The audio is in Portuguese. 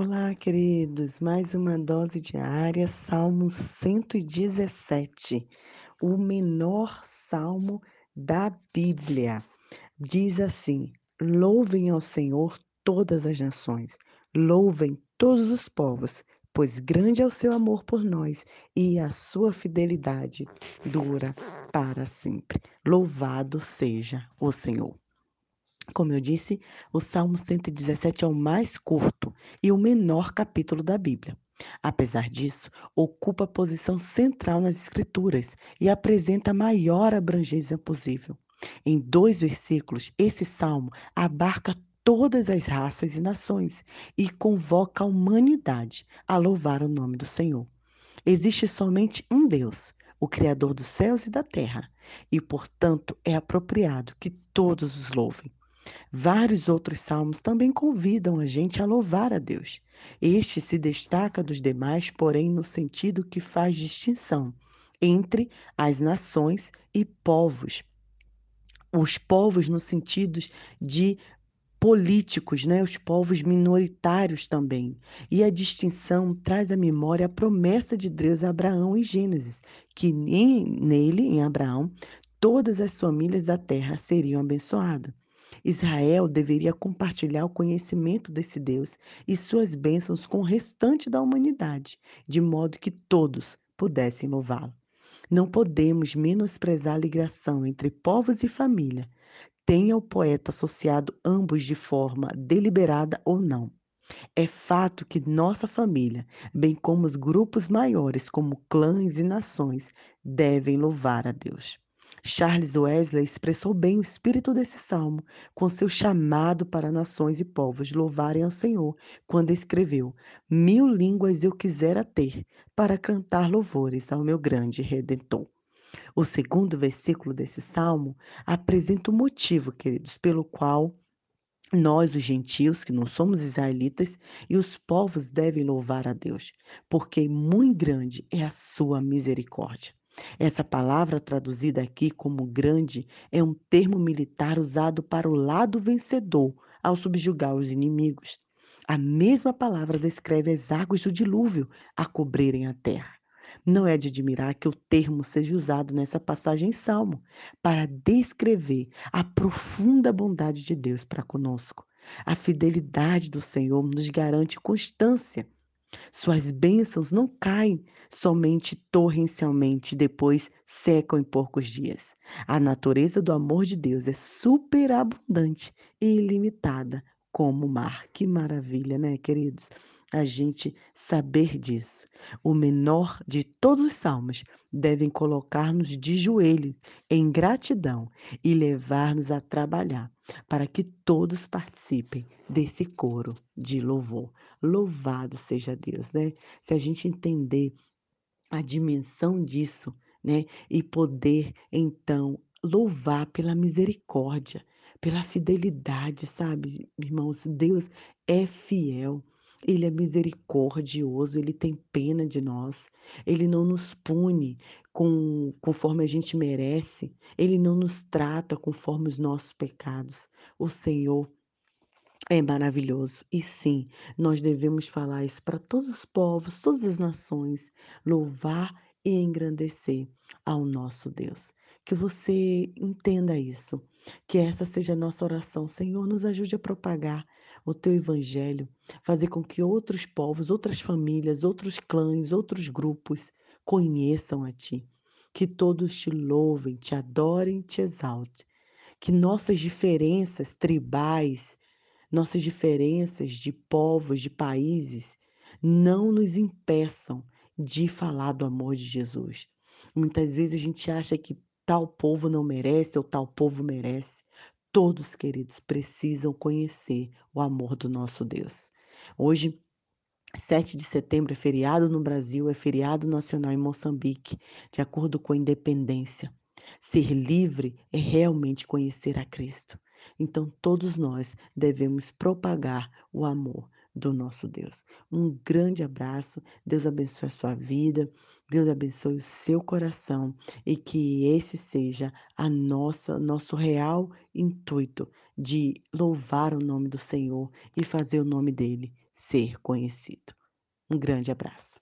Olá, queridos. Mais uma dose diária, Salmo 117, o menor salmo da Bíblia. Diz assim: Louvem ao Senhor todas as nações, louvem todos os povos, pois grande é o seu amor por nós e a sua fidelidade dura para sempre. Louvado seja o Senhor. Como eu disse, o Salmo 117 é o mais curto e o menor capítulo da Bíblia. Apesar disso, ocupa posição central nas Escrituras e apresenta a maior abrangência possível. Em dois versículos, esse salmo abarca todas as raças e nações e convoca a humanidade a louvar o nome do Senhor. Existe somente um Deus, o Criador dos céus e da terra, e, portanto, é apropriado que todos os louvem. Vários outros salmos também convidam a gente a louvar a Deus. Este se destaca dos demais, porém, no sentido que faz distinção entre as nações e povos. Os povos no sentido de políticos, né? os povos minoritários também. E a distinção traz à memória a promessa de Deus a Abraão em Gênesis, que nele, em Abraão, todas as famílias da terra seriam abençoadas. Israel deveria compartilhar o conhecimento desse Deus e suas bênçãos com o restante da humanidade, de modo que todos pudessem louvá-lo. Não podemos menosprezar a ligação entre povos e família, tenha o poeta associado ambos de forma deliberada ou não. É fato que nossa família, bem como os grupos maiores, como clãs e nações, devem louvar a Deus. Charles Wesley expressou bem o espírito desse salmo com seu chamado para nações e povos louvarem ao Senhor, quando escreveu: Mil línguas eu quisera ter para cantar louvores ao meu grande redentor. O segundo versículo desse salmo apresenta o motivo, queridos, pelo qual nós, os gentios, que não somos israelitas, e os povos devem louvar a Deus, porque muito grande é a sua misericórdia. Essa palavra traduzida aqui como grande é um termo militar usado para o lado vencedor ao subjugar os inimigos. A mesma palavra descreve as águas do dilúvio a cobrirem a terra. Não é de admirar que o termo seja usado nessa passagem em Salmo para descrever a profunda bondade de Deus para conosco. A fidelidade do Senhor nos garante constância suas bênçãos não caem somente torrencialmente, depois secam em poucos dias. A natureza do amor de Deus é superabundante e ilimitada como o mar. Que maravilha, né, queridos? A gente saber disso. O menor de todos os salmos devem colocar-nos de joelhos em gratidão e levar-nos a trabalhar para que todos participem desse coro de louvor. Louvado seja Deus, né? Se a gente entender a dimensão disso, né, e poder então louvar pela misericórdia, pela fidelidade, sabe, irmãos? Deus é fiel. Ele é misericordioso, ele tem pena de nós, ele não nos pune com, conforme a gente merece, ele não nos trata conforme os nossos pecados. O Senhor é maravilhoso. E sim, nós devemos falar isso para todos os povos, todas as nações, louvar e engrandecer ao nosso Deus. Que você entenda isso, que essa seja a nossa oração. Senhor, nos ajude a propagar o teu evangelho, fazer com que outros povos, outras famílias, outros clãs, outros grupos conheçam a ti. Que todos te louvem, te adorem, te exaltem. Que nossas diferenças tribais, nossas diferenças de povos, de países, não nos impeçam de falar do amor de Jesus. Muitas vezes a gente acha que tal povo não merece ou tal povo merece. Todos, queridos, precisam conhecer o amor do nosso Deus. Hoje, 7 de setembro é feriado no Brasil, é feriado nacional em Moçambique, de acordo com a independência. Ser livre é realmente conhecer a Cristo. Então, todos nós devemos propagar o amor do nosso Deus. Um grande abraço, Deus abençoe a sua vida, Deus abençoe o seu coração e que esse seja a nossa nosso real intuito de louvar o nome do Senhor e fazer o nome dele ser conhecido. Um grande abraço.